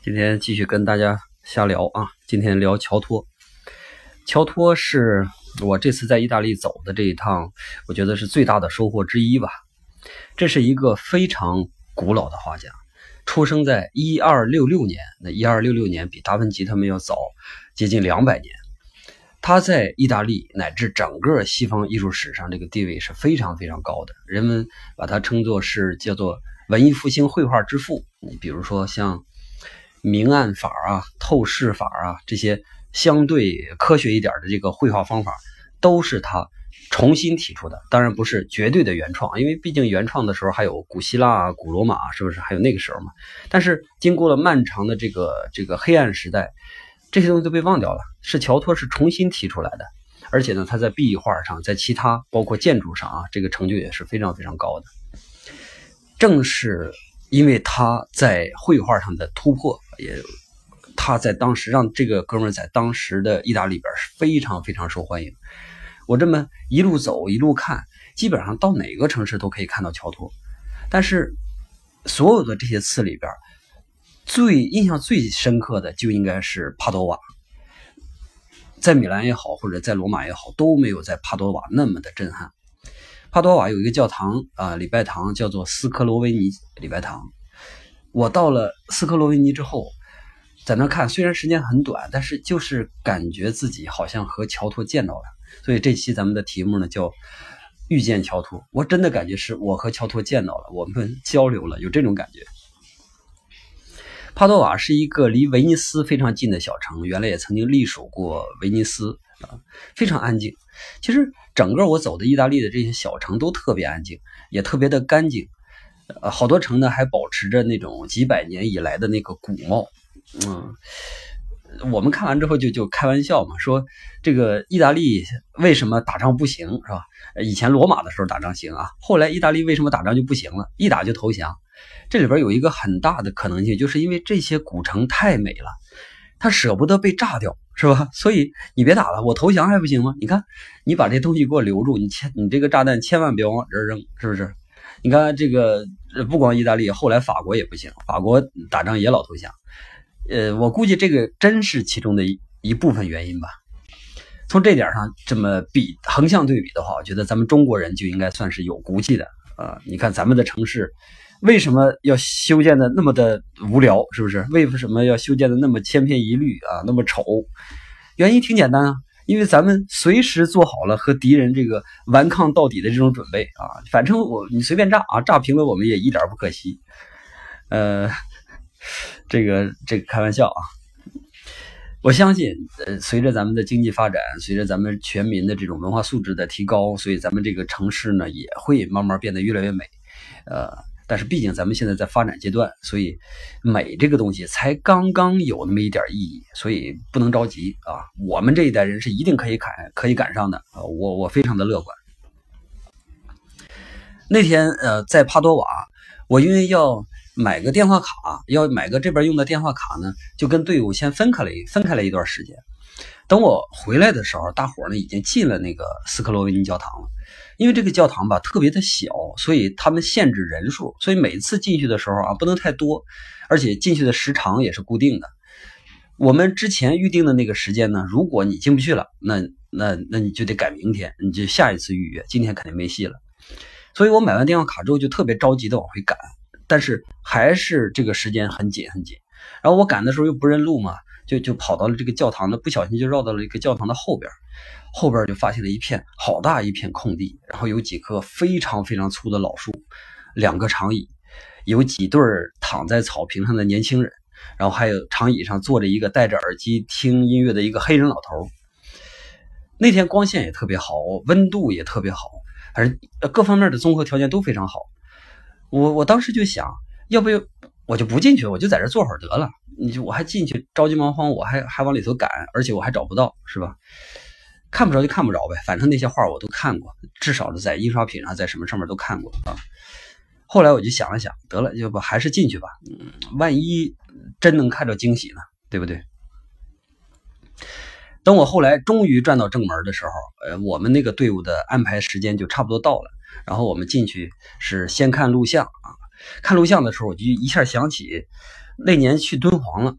今天继续跟大家瞎聊啊！今天聊乔托。乔托是我这次在意大利走的这一趟，我觉得是最大的收获之一吧。这是一个非常古老的画家，出生在一二六六年。那一二六六年比达芬奇他们要早接近两百年。他在意大利乃至整个西方艺术史上这个地位是非常非常高的，人们把他称作是叫做文艺复兴绘画之父。你比如说像明暗法啊、透视法啊这些相对科学一点的这个绘画方法，都是他重新提出的。当然不是绝对的原创，因为毕竟原创的时候还有古希腊、古罗马，是不是还有那个时候嘛？但是经过了漫长的这个这个黑暗时代。这些东西都被忘掉了，是乔托是重新提出来的，而且呢，他在壁画上，在其他包括建筑上啊，这个成就也是非常非常高的。正是因为他在绘画上的突破，也他在当时让这个哥们在当时的意大利边是非常非常受欢迎。我这么一路走一路看，基本上到哪个城市都可以看到乔托，但是所有的这些次里边。最印象最深刻的就应该是帕多瓦，在米兰也好，或者在罗马也好，都没有在帕多瓦那么的震撼。帕多瓦有一个教堂啊，礼拜堂叫做斯科罗维尼礼拜堂。我到了斯科罗维尼之后，在那看，虽然时间很短，但是就是感觉自己好像和乔托见到了。所以这期咱们的题目呢叫遇见乔托。我真的感觉是我和乔托见到了，我们交流了，有这种感觉。帕多瓦是一个离威尼斯非常近的小城，原来也曾经隶属过威尼斯啊，非常安静。其实整个我走的意大利的这些小城都特别安静，也特别的干净。呃，好多城呢还保持着那种几百年以来的那个古貌。嗯，我们看完之后就就开玩笑嘛，说这个意大利为什么打仗不行是吧？以前罗马的时候打仗行啊，后来意大利为什么打仗就不行了？一打就投降。这里边有一个很大的可能性，就是因为这些古城太美了，他舍不得被炸掉，是吧？所以你别打了，我投降还不行吗？你看，你把这东西给我留住，你千你这个炸弹千万别往这扔，是不是？你看这个不光意大利，后来法国也不行，法国打仗也老投降。呃，我估计这个真是其中的一一部分原因吧。从这点上这么比横向对比的话，我觉得咱们中国人就应该算是有骨气的啊。你看咱们的城市。为什么要修建的那么的无聊？是不是？为什么要修建的那么千篇一律啊？那么丑？原因挺简单啊，因为咱们随时做好了和敌人这个顽抗到底的这种准备啊。反正我你随便炸啊，炸平了我们也一点不可惜。呃，这个这个开玩笑啊。我相信，呃，随着咱们的经济发展，随着咱们全民的这种文化素质的提高，所以咱们这个城市呢也会慢慢变得越来越美。呃。但是毕竟咱们现在在发展阶段，所以美这个东西才刚刚有那么一点意义，所以不能着急啊。我们这一代人是一定可以赶可以赶上的啊，我我非常的乐观。那天呃在帕多瓦，我因为要买个电话卡，要买个这边用的电话卡呢，就跟队伍先分开了分开了一段时间。等我回来的时候，大伙呢已经进了那个斯克罗维尼教堂了。因为这个教堂吧特别的小，所以他们限制人数，所以每次进去的时候啊不能太多，而且进去的时长也是固定的。我们之前预定的那个时间呢，如果你进不去了，那那那你就得改明天，你就下一次预约，今天肯定没戏了。所以我买完电话卡之后就特别着急的往回赶，但是还是这个时间很紧很紧。然后我赶的时候又不认路嘛，就就跑到了这个教堂的，不小心就绕到了一个教堂的后边。后边就发现了一片好大一片空地，然后有几棵非常非常粗的老树，两个长椅，有几对躺在草坪上的年轻人，然后还有长椅上坐着一个戴着耳机听音乐的一个黑人老头。那天光线也特别好，温度也特别好，反正各方面的综合条件都非常好。我我当时就想，要不我就不进去，我就在这坐会儿得了。你就我还进去着急忙慌，我还还往里头赶，而且我还找不到，是吧？看不着就看不着呗，反正那些画我都看过，至少是在印刷品上，在什么上面都看过啊。后来我就想了想，得了，要不还是进去吧，嗯，万一真能看着惊喜呢，对不对？等我后来终于转到正门的时候，呃，我们那个队伍的安排时间就差不多到了，然后我们进去是先看录像啊。看录像的时候，我就一下想起那年去敦煌了，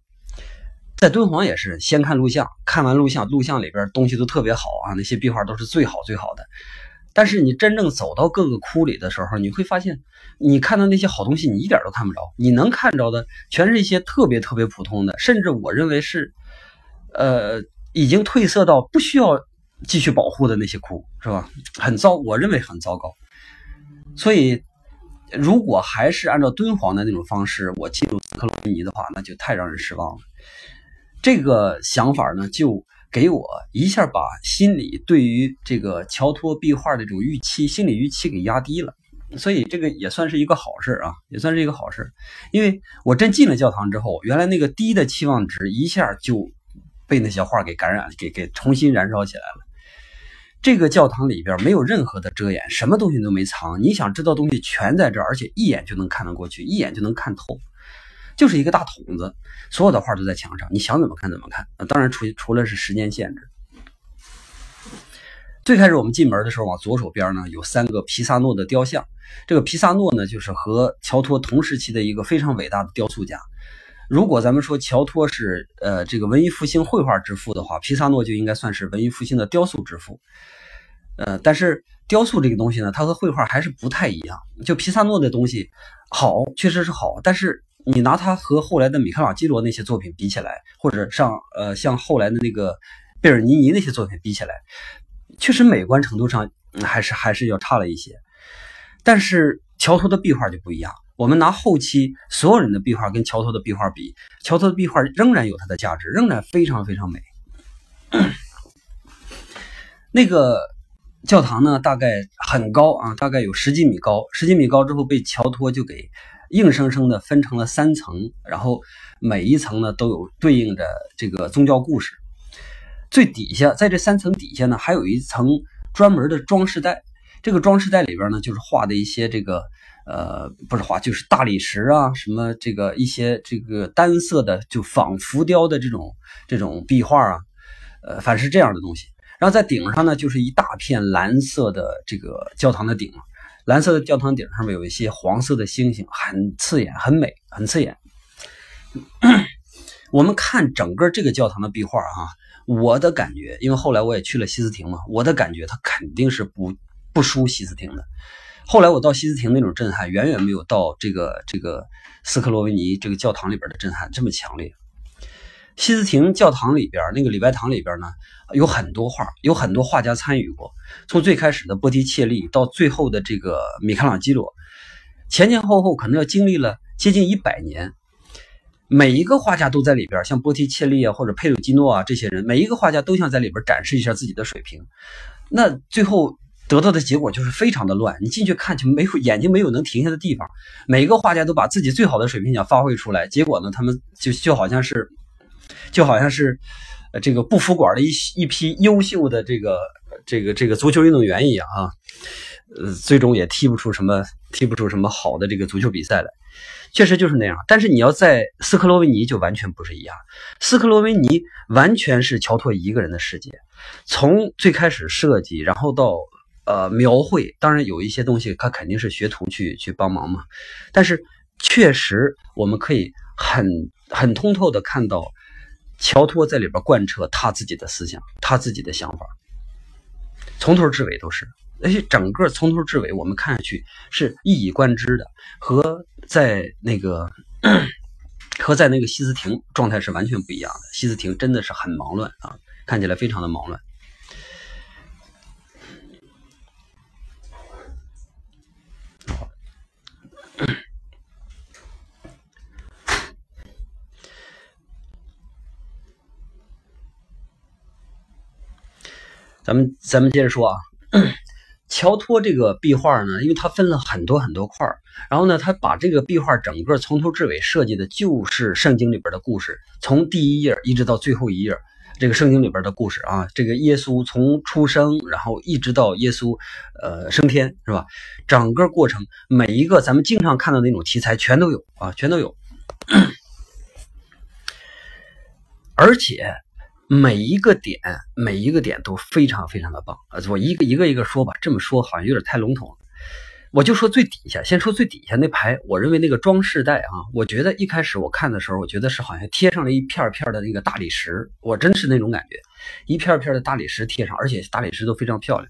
在敦煌也是先看录像，看完录像，录像里边东西都特别好啊，那些壁画都是最好最好的。但是你真正走到各个窟里的时候，你会发现，你看到那些好东西，你一点都看不着。你能看着的，全是一些特别特别普通的，甚至我认为是，呃，已经褪色到不需要继续保护的那些窟，是吧？很糟，我认为很糟糕。所以。如果还是按照敦煌的那种方式，我进入斯克罗尼的话，那就太让人失望了。这个想法呢，就给我一下把心里对于这个乔托壁画的这种预期、心理预期给压低了。所以这个也算是一个好事啊，也算是一个好事。因为我真进了教堂之后，原来那个低的期望值一下就被那些画给感染、给给重新燃烧起来了。这个教堂里边没有任何的遮掩，什么东西都没藏。你想知道东西全在这儿，而且一眼就能看得过去，一眼就能看透，就是一个大筒子，所有的画都在墙上，你想怎么看怎么看。当然除除了是时间限制。最开始我们进门的时候，往左手边呢有三个皮萨诺的雕像。这个皮萨诺呢，就是和乔托同时期的一个非常伟大的雕塑家。如果咱们说乔托是呃这个文艺复兴绘画之父的话，皮萨诺就应该算是文艺复兴的雕塑之父。呃，但是雕塑这个东西呢，它和绘画还是不太一样。就皮萨诺的东西好，确实是好，但是你拿它和后来的米开朗基罗那些作品比起来，或者上呃像后来的那个贝尔尼尼那些作品比起来，确实美观程度上还是还是要差了一些。但是乔托的壁画就不一样。我们拿后期所有人的壁画跟乔托的壁画比，乔托的壁画仍然有它的价值，仍然非常非常美。那个教堂呢，大概很高啊，大概有十几米高。十几米高之后，被乔托就给硬生生的分成了三层，然后每一层呢都有对应着这个宗教故事。最底下，在这三层底下呢，还有一层专门的装饰带。这个装饰带里边呢，就是画的一些这个。呃，不是画，就是大理石啊，什么这个一些这个单色的，就仿浮雕的这种这种壁画啊，呃，反正是这样的东西。然后在顶上呢，就是一大片蓝色的这个教堂的顶，蓝色的教堂顶上面有一些黄色的星星，很刺眼，很美，很刺眼。我们看整个这个教堂的壁画啊，我的感觉，因为后来我也去了西斯廷嘛，我的感觉它肯定是不不输西斯廷的。后来我到西斯廷那种震撼，远远没有到这个这个斯克罗维尼这个教堂里边的震撼这么强烈。西斯廷教堂里边那个礼拜堂里边呢，有很多画，有很多画家参与过。从最开始的波提切利到最后的这个米开朗基罗，前前后后可能要经历了接近一百年。每一个画家都在里边，像波提切利啊或者佩鲁基诺啊这些人，每一个画家都想在里边展示一下自己的水平。那最后。得到的结果就是非常的乱，你进去看就没有眼睛没有能停下的地方。每个画家都把自己最好的水平想发挥出来，结果呢，他们就就好像是，就好像是，呃，这个不服管的一一批优秀的这个这个这个足球运动员一样啊，呃，最终也踢不出什么踢不出什么好的这个足球比赛来。确实就是那样。但是你要在斯克罗维尼就完全不是一样，斯克罗维尼完全是乔托一个人的世界，从最开始设计，然后到。呃，描绘当然有一些东西，他肯定是学徒去去帮忙嘛。但是确实，我们可以很很通透的看到，乔托在里边贯彻他自己的思想，他自己的想法，从头至尾都是。而且整个从头至尾，我们看下去是一以贯之的，和在那个和在那个西斯廷状态是完全不一样的。西斯廷真的是很忙乱啊，看起来非常的忙乱。咱们咱们接着说啊，乔托这个壁画呢，因为它分了很多很多块儿，然后呢，他把这个壁画整个从头至尾设计的就是圣经里边的故事，从第一页一直到最后一页，这个圣经里边的故事啊，这个耶稣从出生，然后一直到耶稣呃升天，是吧？整个过程每一个咱们经常看到那种题材全都有啊，全都有，而且。每一个点，每一个点都非常非常的棒啊！我一个一个一个说吧，这么说好像有点太笼统了。我就说最底下，先说最底下那排，我认为那个装饰带啊，我觉得一开始我看的时候，我觉得是好像贴上了一片片的那个大理石，我真是那种感觉，一片片的大理石贴上，而且大理石都非常漂亮。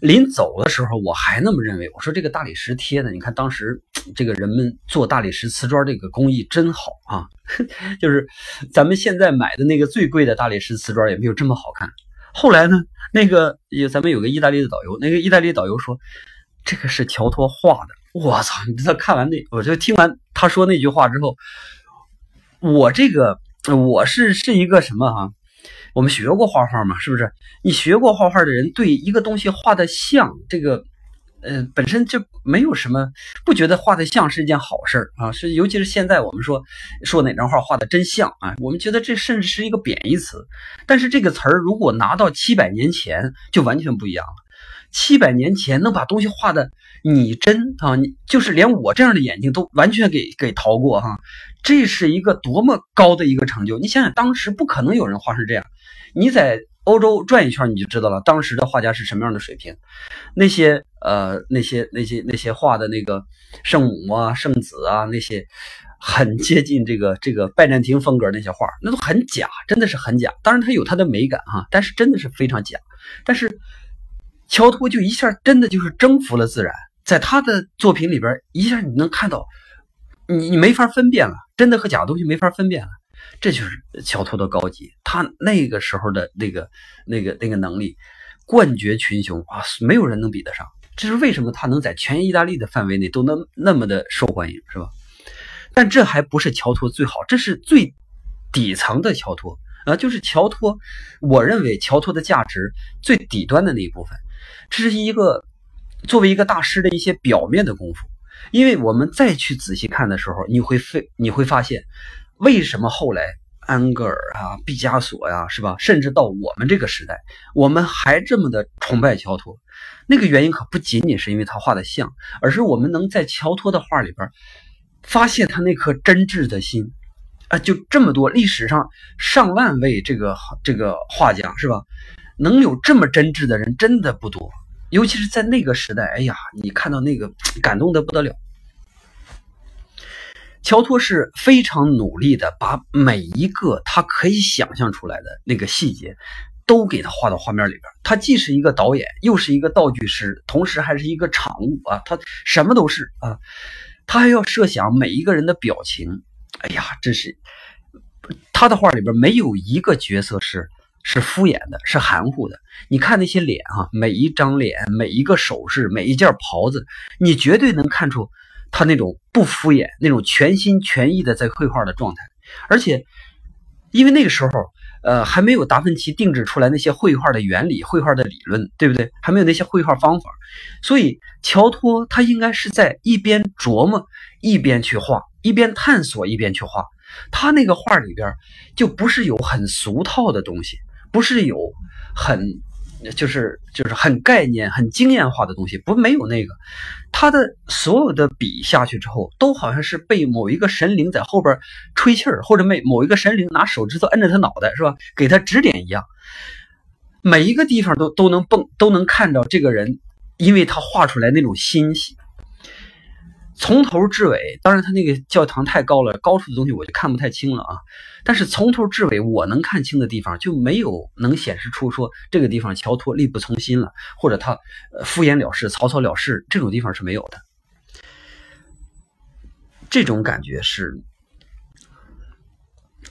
临走的时候，我还那么认为，我说这个大理石贴的，你看当时这个人们做大理石瓷砖这个工艺真好啊，就是咱们现在买的那个最贵的大理石瓷砖也没有这么好看。后来呢，那个有咱们有个意大利的导游，那个意大利导游说。这个是乔托画的，我操！你知道看完那，我就听完他说那句话之后，我这个我是是一个什么哈？我们学过画画嘛，是不是？你学过画画的人，对一个东西画的像，这个呃本身就没有什么，不觉得画的像是一件好事儿啊。是尤其是现在我们说说哪张画画的真像啊，我们觉得这甚至是一个贬义词。但是这个词儿如果拿到七百年前，就完全不一样了。七百年前能把东西画的拟真啊，你就是连我这样的眼睛都完全给给逃过哈，这是一个多么高的一个成就！你想想，当时不可能有人画成这样。你在欧洲转一圈，你就知道了，当时的画家是什么样的水平。那些呃，那些那些那些画的那个圣母啊、圣子啊，那些很接近这个这个拜占庭风格那些画，那都很假，真的是很假。当然它有它的美感哈，但是真的是非常假。但是。乔托就一下真的就是征服了自然，在他的作品里边，一下你能看到，你你没法分辨了，真的和假东西没法分辨了，这就是乔托的高级。他那个时候的那个那个那个能力，冠绝群雄啊，没有人能比得上。这是为什么他能在全意大利的范围内都能那么的受欢迎，是吧？但这还不是乔托最好，这是最底层的乔托啊，就是乔托。我认为乔托的价值最底端的那一部分。这是一个作为一个大师的一些表面的功夫，因为我们再去仔细看的时候，你会非你会发现，为什么后来安格尔啊、毕加索呀，是吧？甚至到我们这个时代，我们还这么的崇拜乔托，那个原因可不仅仅是因为他画的像，而是我们能在乔托的画里边发现他那颗真挚的心啊！就这么多，历史上上万位这个这个画家，是吧？能有这么真挚的人真的不多，尤其是在那个时代。哎呀，你看到那个感动的不得了。乔托是非常努力的，把每一个他可以想象出来的那个细节，都给他画到画面里边。他既是一个导演，又是一个道具师，同时还是一个场务啊，他什么都是啊。他还要设想每一个人的表情。哎呀，真是他的画里边没有一个角色是。是敷衍的，是含糊的。你看那些脸啊，每一张脸，每一个手势，每一件袍子，你绝对能看出他那种不敷衍、那种全心全意的在绘画的状态。而且，因为那个时候，呃，还没有达芬奇定制出来那些绘画的原理、绘画的理论，对不对？还没有那些绘画方法，所以乔托他应该是在一边琢磨，一边去画，一边探索，一边去画。他那个画里边就不是有很俗套的东西。不是有很就是就是很概念很经验化的东西，不没有那个，他的所有的笔下去之后，都好像是被某一个神灵在后边吹气儿，或者被某一个神灵拿手指头摁着他脑袋，是吧？给他指点一样，每一个地方都都能蹦，都能看到这个人，因为他画出来那种欣喜。从头至尾，当然他那个教堂太高了，高处的东西我就看不太清了啊。但是从头至尾，我能看清的地方就没有能显示出说这个地方乔托力不从心了，或者他敷衍了事、草草了事这种地方是没有的。这种感觉是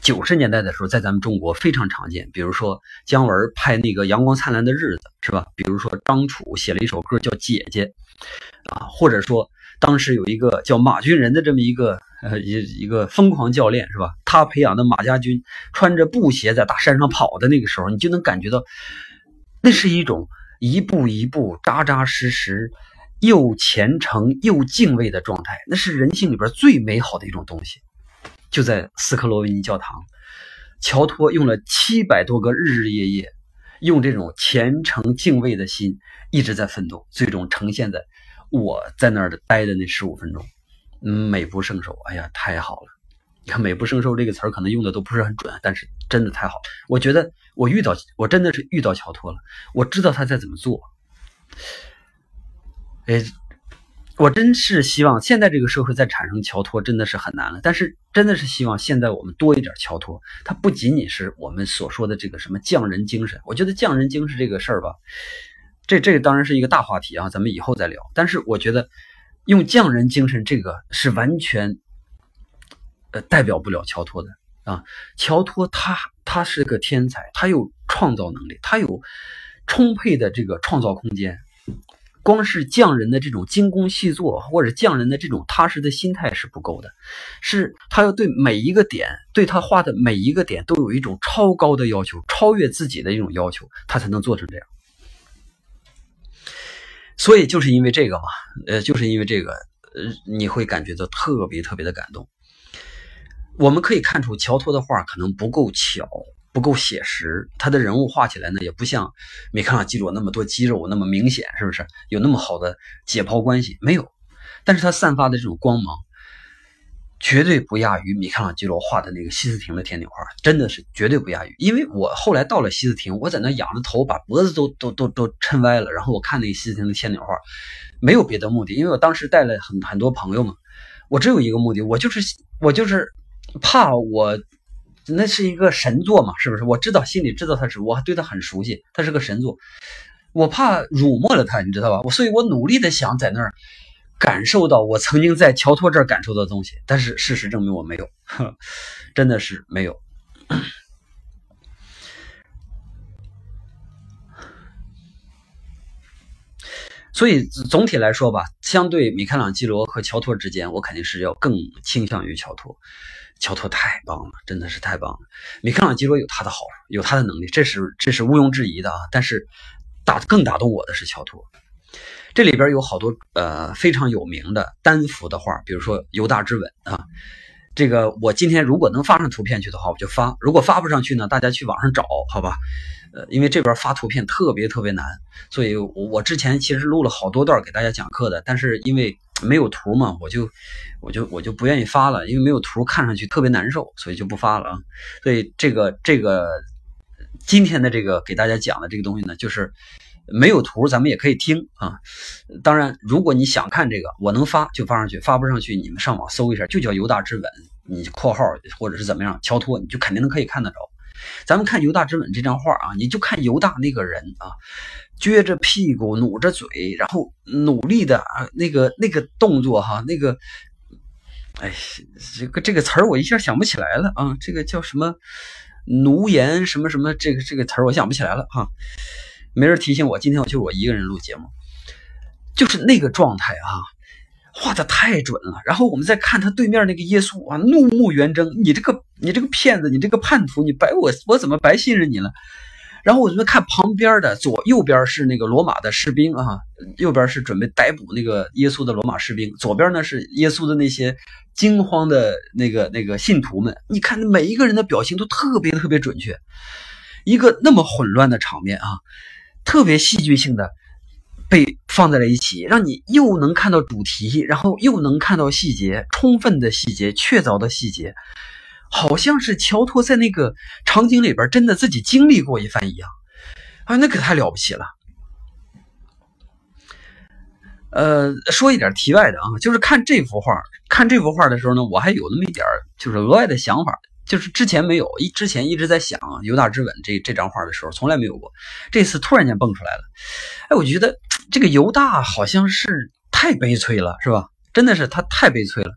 九十年代的时候在咱们中国非常常见，比如说姜文拍那个《阳光灿烂的日子》，是吧？比如说张楚写了一首歌叫《姐姐》，啊，或者说。当时有一个叫马军仁的这么一个呃一一个疯狂教练是吧？他培养的马家军穿着布鞋在大山上跑的那个时候，你就能感觉到，那是一种一步一步扎扎实实，又虔诚又敬畏的状态。那是人性里边最美好的一种东西。就在斯科罗维尼教堂，乔托用了七百多个日日夜夜，用这种虔诚敬畏的心一直在奋斗，最终呈现在。我在那儿的待的那十五分钟，美不胜收。哎呀，太好了！你看“美不胜收”这个词儿，可能用的都不是很准，但是真的太好。我觉得我遇到，我真的是遇到乔托了。我知道他在怎么做。哎，我真是希望现在这个社会再产生乔托真的是很难了，但是真的是希望现在我们多一点乔托。它不仅仅是我们所说的这个什么匠人精神，我觉得匠人精神这个事儿吧，这这当然是一个大话题啊，咱们以后再聊。但是我觉得用匠人精神这个是完全呃代表不了乔托的啊。乔托他他是个天才，他有创造能力，他有充沛的这个创造空间。光是匠人的这种精工细作，或者匠人的这种踏实的心态是不够的，是他要对每一个点，对他画的每一个点都有一种超高的要求，超越自己的一种要求，他才能做成这样。所以就是因为这个嘛，呃，就是因为这个，呃，你会感觉到特别特别的感动。我们可以看出，乔托的画可能不够巧。不够写实，他的人物画起来呢，也不像米开朗基罗那么多肌肉那么明显，是不是有那么好的解剖关系？没有，但是他散发的这种光芒，绝对不亚于米开朗基罗画的那个西斯廷的天顶画，真的是绝对不亚于。因为我后来到了西斯廷，我在那仰着头，把脖子都都都都抻歪了，然后我看那个西斯廷的天顶画，没有别的目的，因为我当时带了很很多朋友嘛，我只有一个目的，我就是我就是怕我。那是一个神作嘛，是不是？我知道，心里知道他是，我还对他很熟悉，他是个神作，我怕辱没了他，你知道吧？我所以，我努力的想在那儿感受到我曾经在乔托这儿感受到的东西，但是事实证明我没有，真的是没有。所以总体来说吧，相对米开朗基罗和乔托之间，我肯定是要更倾向于乔托。乔托太棒了，真的是太棒了。米开朗基罗有他的好，有他的能力，这是这是毋庸置疑的啊。但是打更打动我的是乔托，这里边有好多呃非常有名的单幅的画，比如说《犹大之吻》啊。这个我今天如果能发上图片去的话，我就发；如果发不上去呢，大家去网上找，好吧？呃，因为这边发图片特别特别难，所以我我之前其实录了好多段给大家讲课的，但是因为没有图嘛，我就我就我就不愿意发了，因为没有图看上去特别难受，所以就不发了啊。所以这个这个今天的这个给大家讲的这个东西呢，就是没有图，咱们也可以听啊。当然，如果你想看这个，我能发就发上去，发不上去你们上网搜一下，就叫犹大之吻，你括号或者是怎么样，乔托，你就肯定能可以看得着。咱们看犹大之吻这张画啊，你就看犹大那个人啊。撅着屁股，努着嘴，然后努力的啊，那个那个动作哈，那个，哎，这个这个词儿我一下想不起来了啊，这个叫什么奴颜什么什么，这个这个词儿我想不起来了哈，没人提醒我，今天我就我一个人录节目，就是那个状态啊，画的太准了。然后我们再看他对面那个耶稣啊，怒目圆睁，你这个你这个骗子，你这个叛徒，你白我我怎么白信任你了？然后我们看旁边的左右边是那个罗马的士兵啊，右边是准备逮捕那个耶稣的罗马士兵，左边呢是耶稣的那些惊慌的那个那个信徒们。你看每一个人的表情都特别特别准确，一个那么混乱的场面啊，特别戏剧性的被放在了一起，让你又能看到主题，然后又能看到细节，充分的细节，确凿的细节。好像是乔托在那个场景里边真的自己经历过一番一样，啊，那可太了不起了。呃，说一点题外的啊，就是看这幅画，看这幅画的时候呢，我还有那么一点就是额外的想法，就是之前没有，一之前一直在想《犹大之吻》这这张画的时候，从来没有过，这次突然间蹦出来了。哎，我觉得这个犹大好像是太悲催了，是吧？真的是他太悲催了。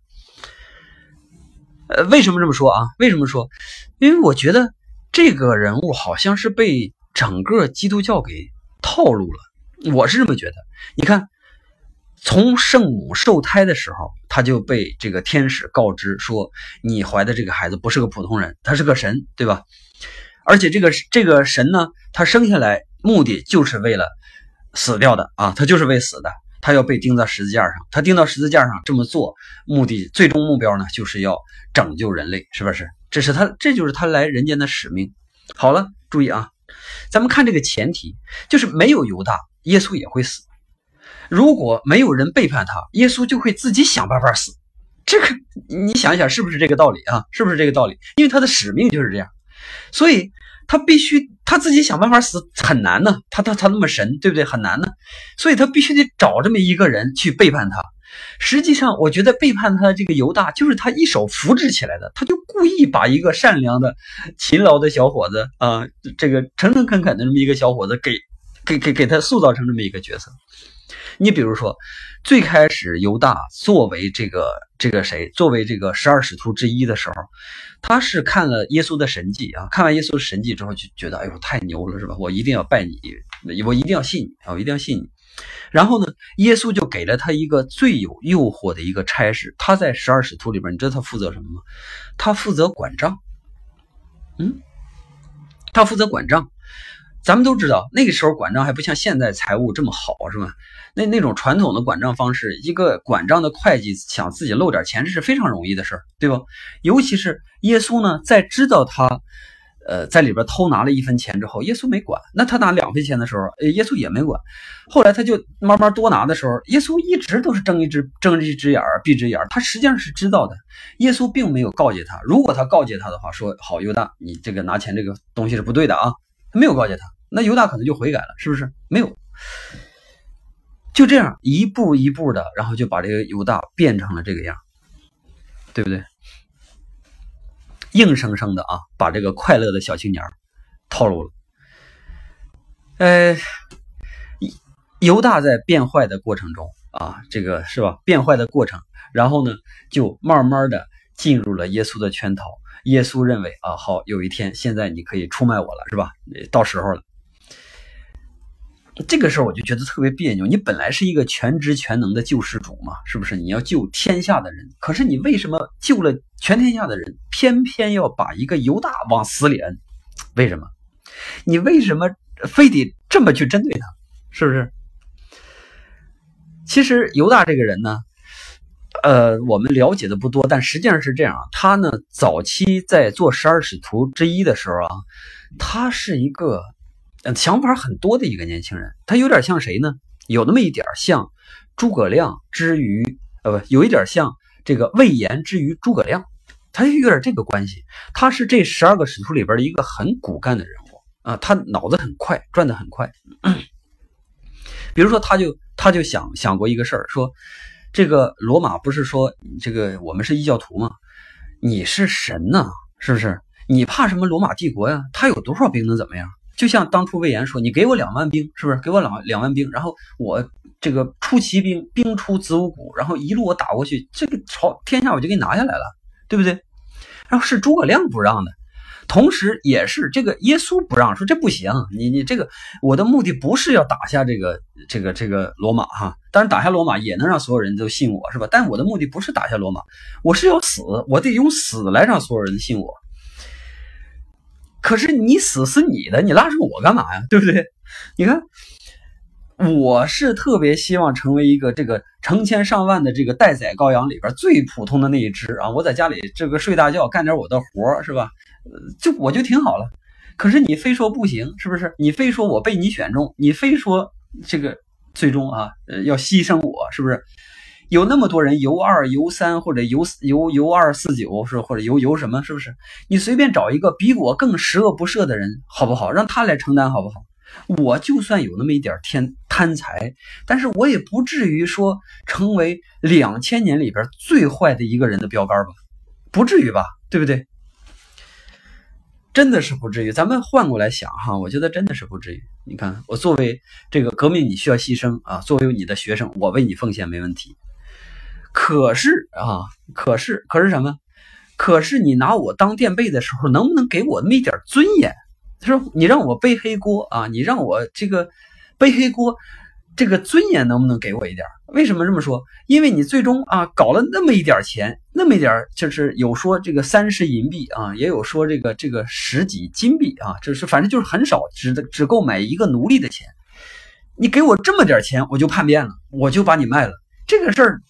呃，为什么这么说啊？为什么说？因为我觉得这个人物好像是被整个基督教给套路了。我是这么觉得。你看，从圣母受胎的时候，他就被这个天使告知说，你怀的这个孩子不是个普通人，他是个神，对吧？而且这个这个神呢，他生下来目的就是为了死掉的啊，他就是为死的。他要被钉在十字架上，他钉到十字架上这么做，目的最终目标呢，就是要拯救人类，是不是？这是他，这就是他来人间的使命。好了，注意啊，咱们看这个前提，就是没有犹大，耶稣也会死；如果没有人背叛他，耶稣就会自己想办法死。这个你想一想，是不是这个道理啊？是不是这个道理？因为他的使命就是这样，所以他必须。他自己想办法死很难呢，他他他那么神，对不对？很难呢，所以他必须得找这么一个人去背叛他。实际上，我觉得背叛他的这个犹大，就是他一手扶植起来的，他就故意把一个善良的、勤劳的小伙子啊，这个诚诚恳恳的这么一个小伙子，给给给给他塑造成这么一个角色。你比如说，最开始犹大作为这个这个谁，作为这个十二使徒之一的时候，他是看了耶稣的神迹啊，看完耶稣的神迹之后就觉得，哎呦，太牛了，是吧？我一定要拜你，我一定要信你啊，我一定要信你。然后呢，耶稣就给了他一个最有诱惑的一个差事，他在十二使徒里边，你知道他负责什么吗？他负责管账。嗯，他负责管账。咱们都知道，那个时候管账还不像现在财务这么好，是吧？那那种传统的管账方式，一个管账的会计想自己漏点钱，这是非常容易的事儿，对吧？尤其是耶稣呢，在知道他，呃，在里边偷拿了一分钱之后，耶稣没管。那他拿两分钱的时候，耶稣也没管。后来他就慢慢多拿的时候，耶稣一直都是睁一只睁一只眼儿闭一只眼儿，他实际上是知道的。耶稣并没有告诫他，如果他告诫他的话，说好犹大，你这个拿钱这个东西是不对的啊。没有告诫他，那犹大可能就悔改了，是不是？没有，就这样一步一步的，然后就把这个犹大变成了这个样，对不对？硬生生的啊，把这个快乐的小青年套路了。呃，犹大在变坏的过程中啊，这个是吧？变坏的过程，然后呢，就慢慢的进入了耶稣的圈套。耶稣认为啊，好，有一天，现在你可以出卖我了，是吧？到时候了。这个时候我就觉得特别别扭。你本来是一个全知全能的救世主嘛，是不是？你要救天下的人，可是你为什么救了全天下的人，偏偏要把一个犹大往死里摁？为什么？你为什么非得这么去针对他？是不是？其实犹大这个人呢？呃，我们了解的不多，但实际上是这样。他呢，早期在做十二使徒之一的时候啊，他是一个想法很多的一个年轻人。他有点像谁呢？有那么一点像诸葛亮之于呃，不，有一点像这个魏延之于诸葛亮，他有点这个关系。他是这十二个使徒里边的一个很骨干的人物啊，他脑子很快，转得很快。比如说，他就他就想想过一个事儿，说。这个罗马不是说这个我们是异教徒吗？你是神呐，是不是？你怕什么罗马帝国呀？他有多少兵能怎么样？就像当初魏延说：“你给我两万兵，是不是？给我两两万兵，然后我这个出奇兵，兵出子午谷，然后一路我打过去，这个朝天下我就给你拿下来了，对不对？”然后是诸葛亮不让的。同时，也是这个耶稣不让说这不行，你你这个我的目的不是要打下这个这个这个罗马哈，当然打下罗马也能让所有人都信我是吧？但我的目的不是打下罗马，我是要死，我得用死来让所有人信我。可是你死是你的，你拉上我干嘛呀？对不对？你看。我是特别希望成为一个这个成千上万的这个待宰羔羊里边最普通的那一只啊！我在家里这个睡大觉，干点我的活是吧？呃就我就挺好了。可是你非说不行，是不是？你非说我被你选中，你非说这个最终啊，呃，要牺牲我，是不是？有那么多人游二游三或者游游游二四九是或者游游什么，是不是？你随便找一个比我更十恶不赦的人，好不好？让他来承担，好不好？我就算有那么一点天贪财，但是我也不至于说成为两千年里边最坏的一个人的标杆吧？不至于吧？对不对？真的是不至于。咱们换过来想哈，我觉得真的是不至于。你看，我作为这个革命，你需要牺牲啊。作为你的学生，我为你奉献没问题。可是啊，可是可是什么？可是你拿我当垫背的时候，能不能给我那么一点尊严？他说：“你让我背黑锅啊！你让我这个背黑锅，这个尊严能不能给我一点？为什么这么说？因为你最终啊搞了那么一点钱，那么一点就是有说这个三十银币啊，也有说这个这个十几金币啊，就是反正就是很少，只只够买一个奴隶的钱。你给我这么点钱，我就叛变了，我就把你卖了。这个事儿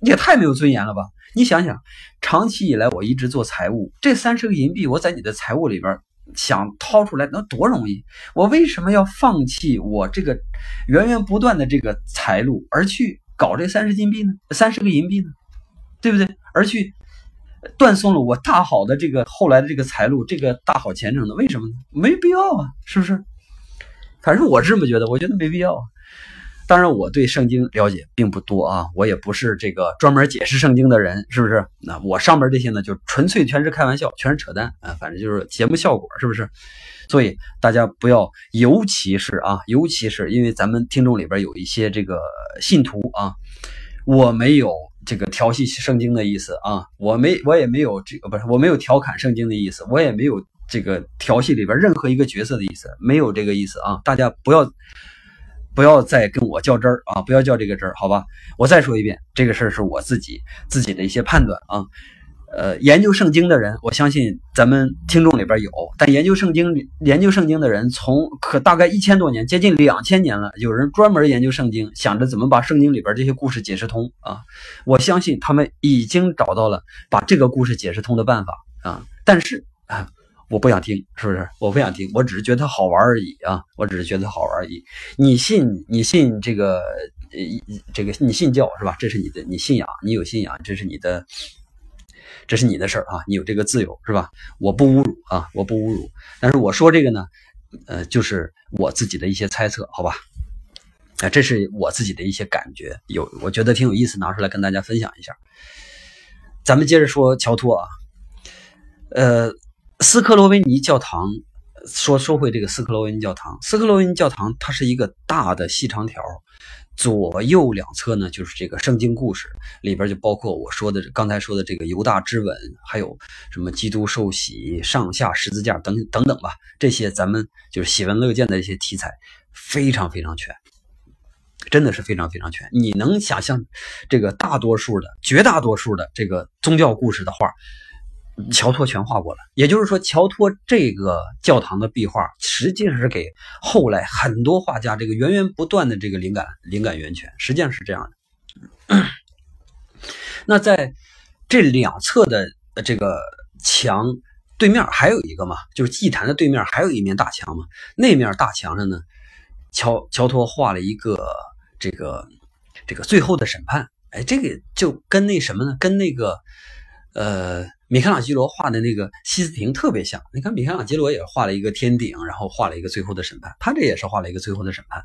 也太没有尊严了吧？你想想，长期以来我一直做财务，这三十个银币我在你的财务里边。”想掏出来能多容易？我为什么要放弃我这个源源不断的这个财路，而去搞这三十金币呢？三十个银币呢？对不对？而去断送了我大好的这个后来的这个财路，这个大好前程呢？为什么呢？没必要啊，是不是？反正我是这么觉得，我觉得没必要啊。当然，我对圣经了解并不多啊，我也不是这个专门解释圣经的人，是不是？那我上面这些呢，就纯粹全是开玩笑，全是扯淡啊，反正就是节目效果，是不是？所以大家不要，尤其是啊，尤其是因为咱们听众里边有一些这个信徒啊，我没有这个调戏圣经的意思啊，我没，我也没有这个不是，我没有调侃圣经的意思，我也没有这个调戏里边任何一个角色的意思，没有这个意思啊，大家不要。不要再跟我较真儿啊！不要较这个真儿，好吧？我再说一遍，这个事儿是我自己自己的一些判断啊。呃，研究圣经的人，我相信咱们听众里边有，但研究圣经、研究圣经的人，从可大概一千多年，接近两千年了，有人专门研究圣经，想着怎么把圣经里边这些故事解释通啊。我相信他们已经找到了把这个故事解释通的办法啊。但是啊。我不想听，是不是？我不想听，我只是觉得好玩而已啊！我只是觉得好玩而已。你信，你信这个，呃，这个你信教是吧？这是你的，你信仰，你有信仰，这是你的，这是你的事儿啊！你有这个自由是吧？我不侮辱啊，我不侮辱。但是我说这个呢，呃，就是我自己的一些猜测，好吧？啊，这是我自己的一些感觉，有我觉得挺有意思，拿出来跟大家分享一下。咱们接着说乔托啊，呃。斯克罗维尼教堂，说说回这个斯克罗维尼教堂。斯克罗维尼教堂它是一个大的细长条，左右两侧呢就是这个圣经故事，里边就包括我说的刚才说的这个犹大之吻，还有什么基督受洗、上下十字架等等等吧。这些咱们就是喜闻乐见的一些题材，非常非常全，真的是非常非常全。你能想象这个大多数的、绝大多数的这个宗教故事的画？乔托全画过了，也就是说，乔托这个教堂的壁画实际上是给后来很多画家这个源源不断的这个灵感灵感源泉，实际上是这样的。那在这两侧的这个墙对面还有一个嘛，就是祭坛的对面还有一面大墙嘛，那面大墙上呢，乔乔托画了一个这个这个最后的审判，哎，这个就跟那什么呢？跟那个呃。米开朗基罗画的那个西斯廷特别像，你看米开朗基罗也画了一个天顶，然后画了一个最后的审判，他这也是画了一个最后的审判。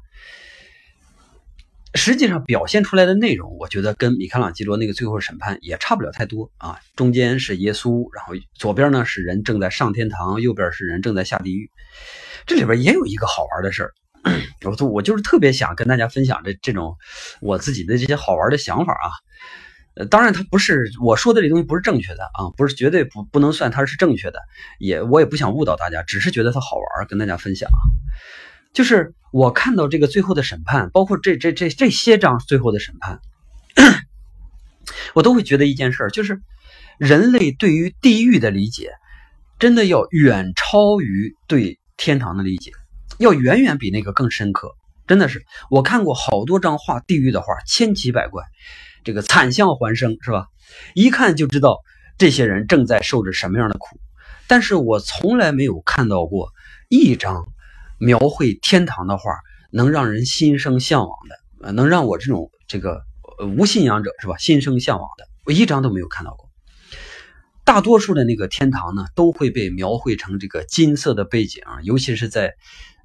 实际上表现出来的内容，我觉得跟米开朗基罗那个最后审判也差不了太多啊。中间是耶稣，然后左边呢是人正在上天堂，右边是人正在下地狱。这里边也有一个好玩的事儿，我 我就是特别想跟大家分享这这种我自己的这些好玩的想法啊。当然，它不是我说的这东西不是正确的啊，不是绝对不不能算它是正确的，也我也不想误导大家，只是觉得它好玩，跟大家分享啊。就是我看到这个最后的审判，包括这这这这些章最后的审判，我都会觉得一件事儿，就是人类对于地狱的理解，真的要远超于对天堂的理解，要远远比那个更深刻。真的是，我看过好多张画地狱的画，千奇百怪。这个惨象环生是吧？一看就知道这些人正在受着什么样的苦。但是我从来没有看到过一张描绘天堂的画能让人心生向往的，呃，能让我这种这个无信仰者是吧心生向往的，我一张都没有看到过。大多数的那个天堂呢，都会被描绘成这个金色的背景，尤其是在。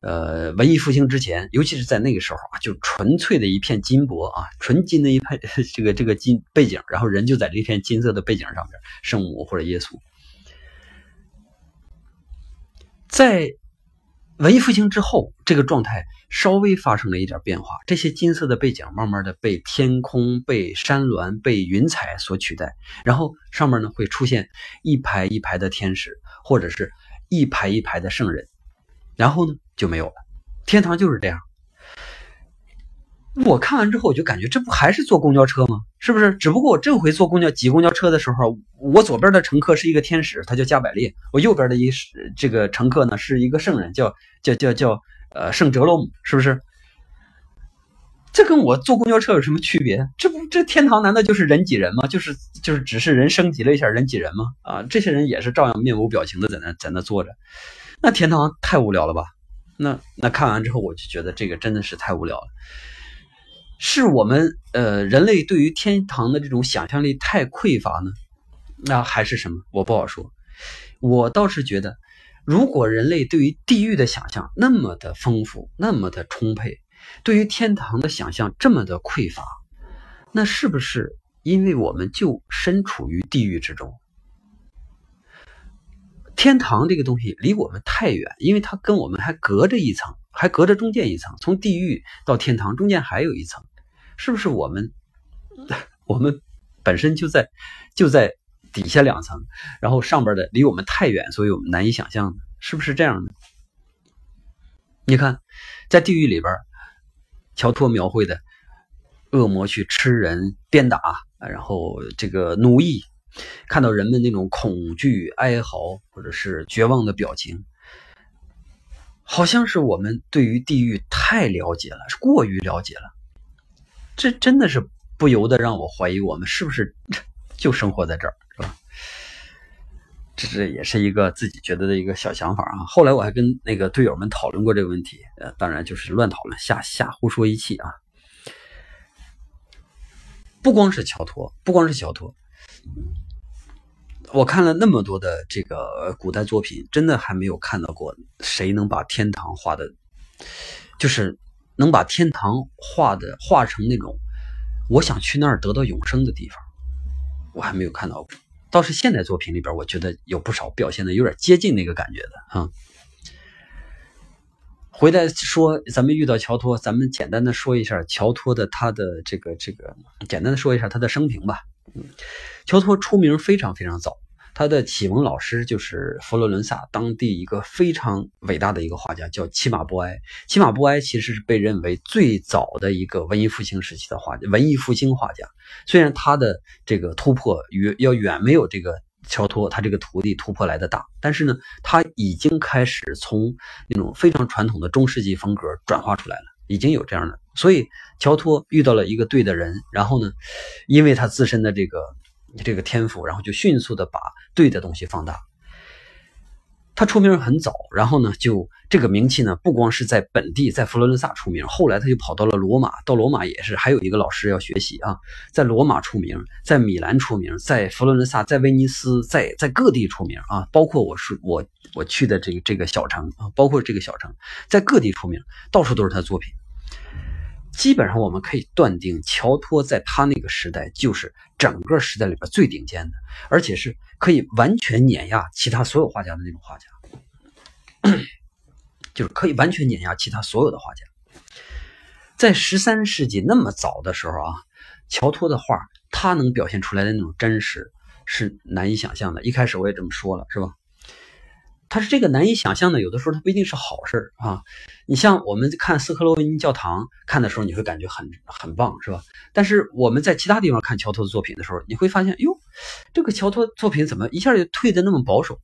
呃，文艺复兴之前，尤其是在那个时候啊，就纯粹的一片金箔啊，纯金的一片 这个这个金背景，然后人就在这片金色的背景上面，圣母或者耶稣。在文艺复兴之后，这个状态稍微发生了一点变化，这些金色的背景慢慢的被天空、被山峦、被云彩所取代，然后上面呢会出现一排一排的天使，或者是一排一排的圣人。然后呢就没有了，天堂就是这样。我看完之后，我就感觉这不还是坐公交车吗？是不是？只不过我这回坐公交挤公交车的时候，我左边的乘客是一个天使，他叫加百列；我右边的一这个乘客呢是一个圣人，叫叫叫叫呃圣哲罗姆，是不是？这跟我坐公交车有什么区别？这不这天堂难道就是人挤人吗？就是就是只是人升级了一下人挤人吗？啊，这些人也是照样面无表情的在那在那坐着。那天堂太无聊了吧？那那看完之后，我就觉得这个真的是太无聊了。是我们呃人类对于天堂的这种想象力太匮乏呢，那还是什么？我不好说。我倒是觉得，如果人类对于地狱的想象那么的丰富，那么的充沛，对于天堂的想象这么的匮乏，那是不是因为我们就身处于地狱之中？天堂这个东西离我们太远，因为它跟我们还隔着一层，还隔着中间一层。从地狱到天堂中间还有一层，是不是我们 我们本身就在就在底下两层，然后上边的离我们太远，所以我们难以想象呢？是不是这样的？你看，在地狱里边，乔托描绘的恶魔去吃人、鞭打，然后这个奴役。看到人们那种恐惧、哀嚎或者是绝望的表情，好像是我们对于地狱太了解了，过于了解了。这真的是不由得让我怀疑，我们是不是就生活在这儿，是吧？这这也是一个自己觉得的一个小想法啊。后来我还跟那个队友们讨论过这个问题，呃，当然就是乱讨论，瞎瞎胡说一气啊。不光是乔托，不光是乔托。我看了那么多的这个古代作品，真的还没有看到过谁能把天堂画的，就是能把天堂画的画成那种我想去那儿得到永生的地方，我还没有看到过。倒是现代作品里边，我觉得有不少表现的有点接近那个感觉的啊。回来说，咱们遇到乔托，咱们简单的说一下乔托的他的这个这个，简单的说一下他的生平吧。嗯，乔托出名非常非常早，他的启蒙老师就是佛罗伦萨当地一个非常伟大的一个画家，叫齐马波埃。齐马波埃其实是被认为最早的一个文艺复兴时期的画家，文艺复兴画家。虽然他的这个突破远要远没有这个乔托他这个徒弟突破来的大，但是呢，他已经开始从那种非常传统的中世纪风格转化出来了，已经有这样的。所以乔托遇到了一个对的人，然后呢，因为他自身的这个这个天赋，然后就迅速的把对的东西放大。他出名很早，然后呢，就这个名气呢，不光是在本地，在佛罗伦萨出名，后来他就跑到了罗马，到罗马也是还有一个老师要学习啊，在罗马出名，在米兰出名，在佛罗伦萨，在威尼斯，在在各地出名啊，包括我是我我去的这个这个小城啊，包括这个小城，在各地出名，到处都是他的作品。基本上我们可以断定，乔托在他那个时代就是整个时代里边最顶尖的，而且是可以完全碾压其他所有画家的那种画家，就是可以完全碾压其他所有的画家。在十三世纪那么早的时候啊，乔托的画他能表现出来的那种真实是难以想象的。一开始我也这么说了，是吧？他是这个难以想象的，有的时候他不一定是好事啊。你像我们看斯克罗维尼教堂看的时候，你会感觉很很棒，是吧？但是我们在其他地方看乔托的作品的时候，你会发现，哟，这个乔托作品怎么一下就退的那么保守？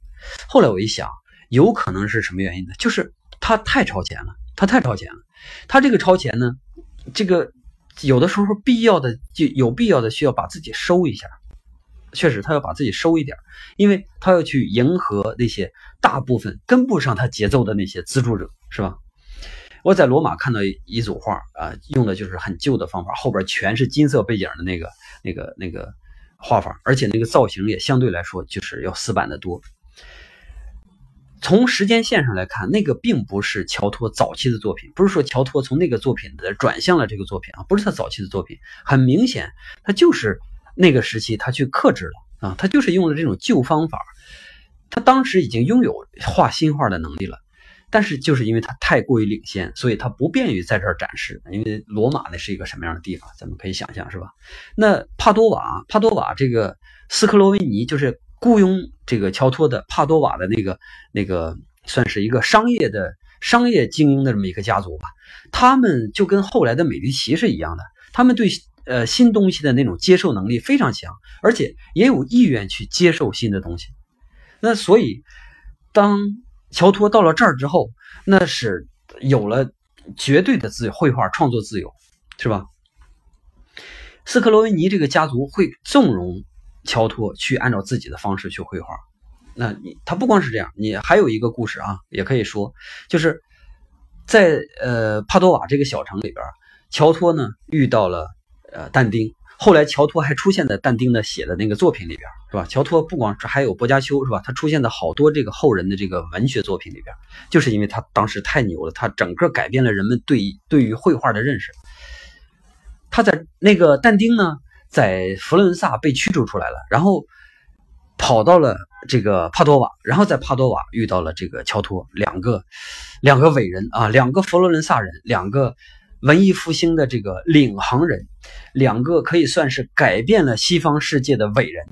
后来我一想，有可能是什么原因呢？就是他太超前了，他太超前了。他这个超前呢，这个有的时候必要的就有必要的需要把自己收一下。确实，他要把自己收一点，因为他要去迎合那些大部分跟不上他节奏的那些资助者，是吧？我在罗马看到一组画啊，用的就是很旧的方法，后边全是金色背景的那个、那个、那个画法，而且那个造型也相对来说就是要死板的多。从时间线上来看，那个并不是乔托早期的作品，不是说乔托从那个作品的转向了这个作品啊，不是他早期的作品，很明显，他就是。那个时期，他去克制了啊，他就是用了这种旧方法。他当时已经拥有画新画的能力了，但是就是因为他太过于领先，所以他不便于在这儿展示。因为罗马那是一个什么样的地方，咱们可以想象，是吧？那帕多瓦，帕多瓦这个斯克罗维尼就是雇佣这个乔托的帕多瓦的那个那个，算是一个商业的商业精英的这么一个家族吧。他们就跟后来的美第奇是一样的，他们对。呃，新东西的那种接受能力非常强，而且也有意愿去接受新的东西。那所以，当乔托到了这儿之后，那是有了绝对的自由绘画创作自由，是吧？斯克罗维尼这个家族会纵容乔托去按照自己的方式去绘画。那你他不光是这样，你还有一个故事啊，也可以说，就是在呃帕多瓦这个小城里边，乔托呢遇到了。呃，但丁后来乔托还出现在但丁的写的那个作品里边，是吧？乔托不光是还有薄伽丘，是吧？他出现在好多这个后人的这个文学作品里边，就是因为他当时太牛了，他整个改变了人们对对于绘画的认识。他在那个但丁呢，在佛罗伦萨被驱逐出来了，然后跑到了这个帕多瓦，然后在帕多瓦遇到了这个乔托，两个两个伟人啊，两个佛罗伦萨人，两个。文艺复兴的这个领航人，两个可以算是改变了西方世界的伟人，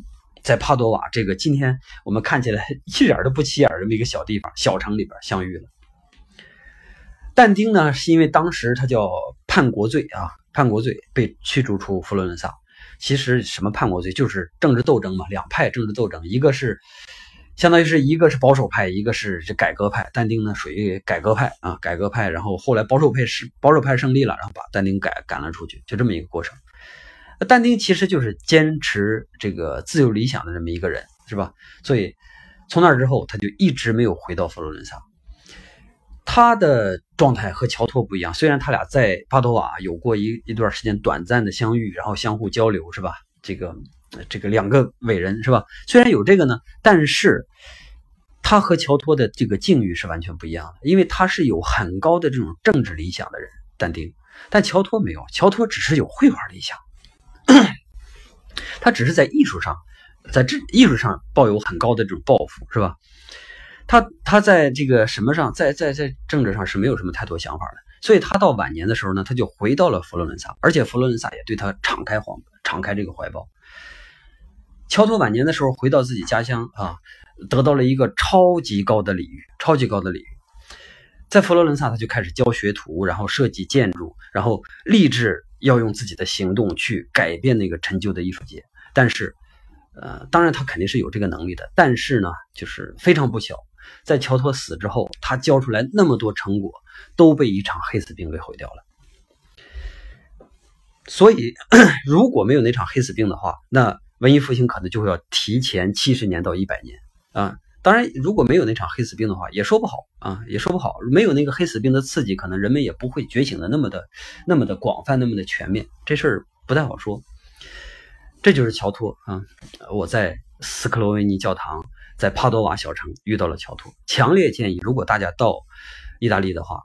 在帕多瓦这个今天我们看起来一点都不起眼这么一个小地方、小城里边相遇了。但丁呢，是因为当时他叫叛国罪啊，叛国罪被驱逐出佛罗伦萨。其实什么叛国罪，就是政治斗争嘛，两派政治斗争，一个是。相当于是一个是保守派，一个是这改革派。但丁呢属于改革派啊，改革派。然后后来保守派是保守派胜利了，然后把但丁赶赶了出去，就这么一个过程。但丁其实就是坚持这个自由理想的这么一个人，是吧？所以从那之后，他就一直没有回到佛罗伦萨。他的状态和乔托不一样，虽然他俩在帕多瓦有过一一段时间短暂的相遇，然后相互交流，是吧？这个。这个两个伟人是吧？虽然有这个呢，但是他和乔托的这个境遇是完全不一样的，因为他是有很高的这种政治理想的人，但丁，但乔托没有，乔托只是有绘画理想，他只是在艺术上，在这艺术上抱有很高的这种抱负，是吧？他他在这个什么上，在在在政治上是没有什么太多想法的，所以他到晚年的时候呢，他就回到了佛罗伦萨，而且佛罗伦萨也对他敞开怀敞开这个怀抱。乔托晚年的时候回到自己家乡啊，得到了一个超级高的礼遇，超级高的礼遇。在佛罗伦萨，他就开始教学徒，然后设计建筑，然后立志要用自己的行动去改变那个陈旧的艺术界。但是，呃，当然他肯定是有这个能力的。但是呢，就是非常不巧，在乔托死之后，他教出来那么多成果都被一场黑死病给毁掉了。所以，如果没有那场黑死病的话，那。文艺复兴可能就会要提前七十年到一百年啊！当然，如果没有那场黑死病的话，也说不好啊，也说不好。没有那个黑死病的刺激，可能人们也不会觉醒的那么的、那么的广泛、那么的全面。这事儿不太好说。这就是乔托啊！我在斯克罗维尼教堂，在帕多瓦小城遇到了乔托。强烈建议，如果大家到意大利的话，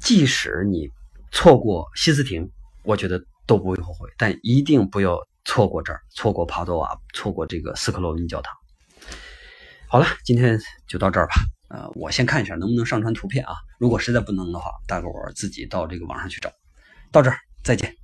即使你错过西斯廷，我觉得都不会后悔，但一定不要。错过这儿，错过帕多瓦，错过这个斯克罗文教堂。好了，今天就到这儿吧。呃，我先看一下能不能上传图片啊。如果实在不能的话，大伙儿自己到这个网上去找。到这儿，再见。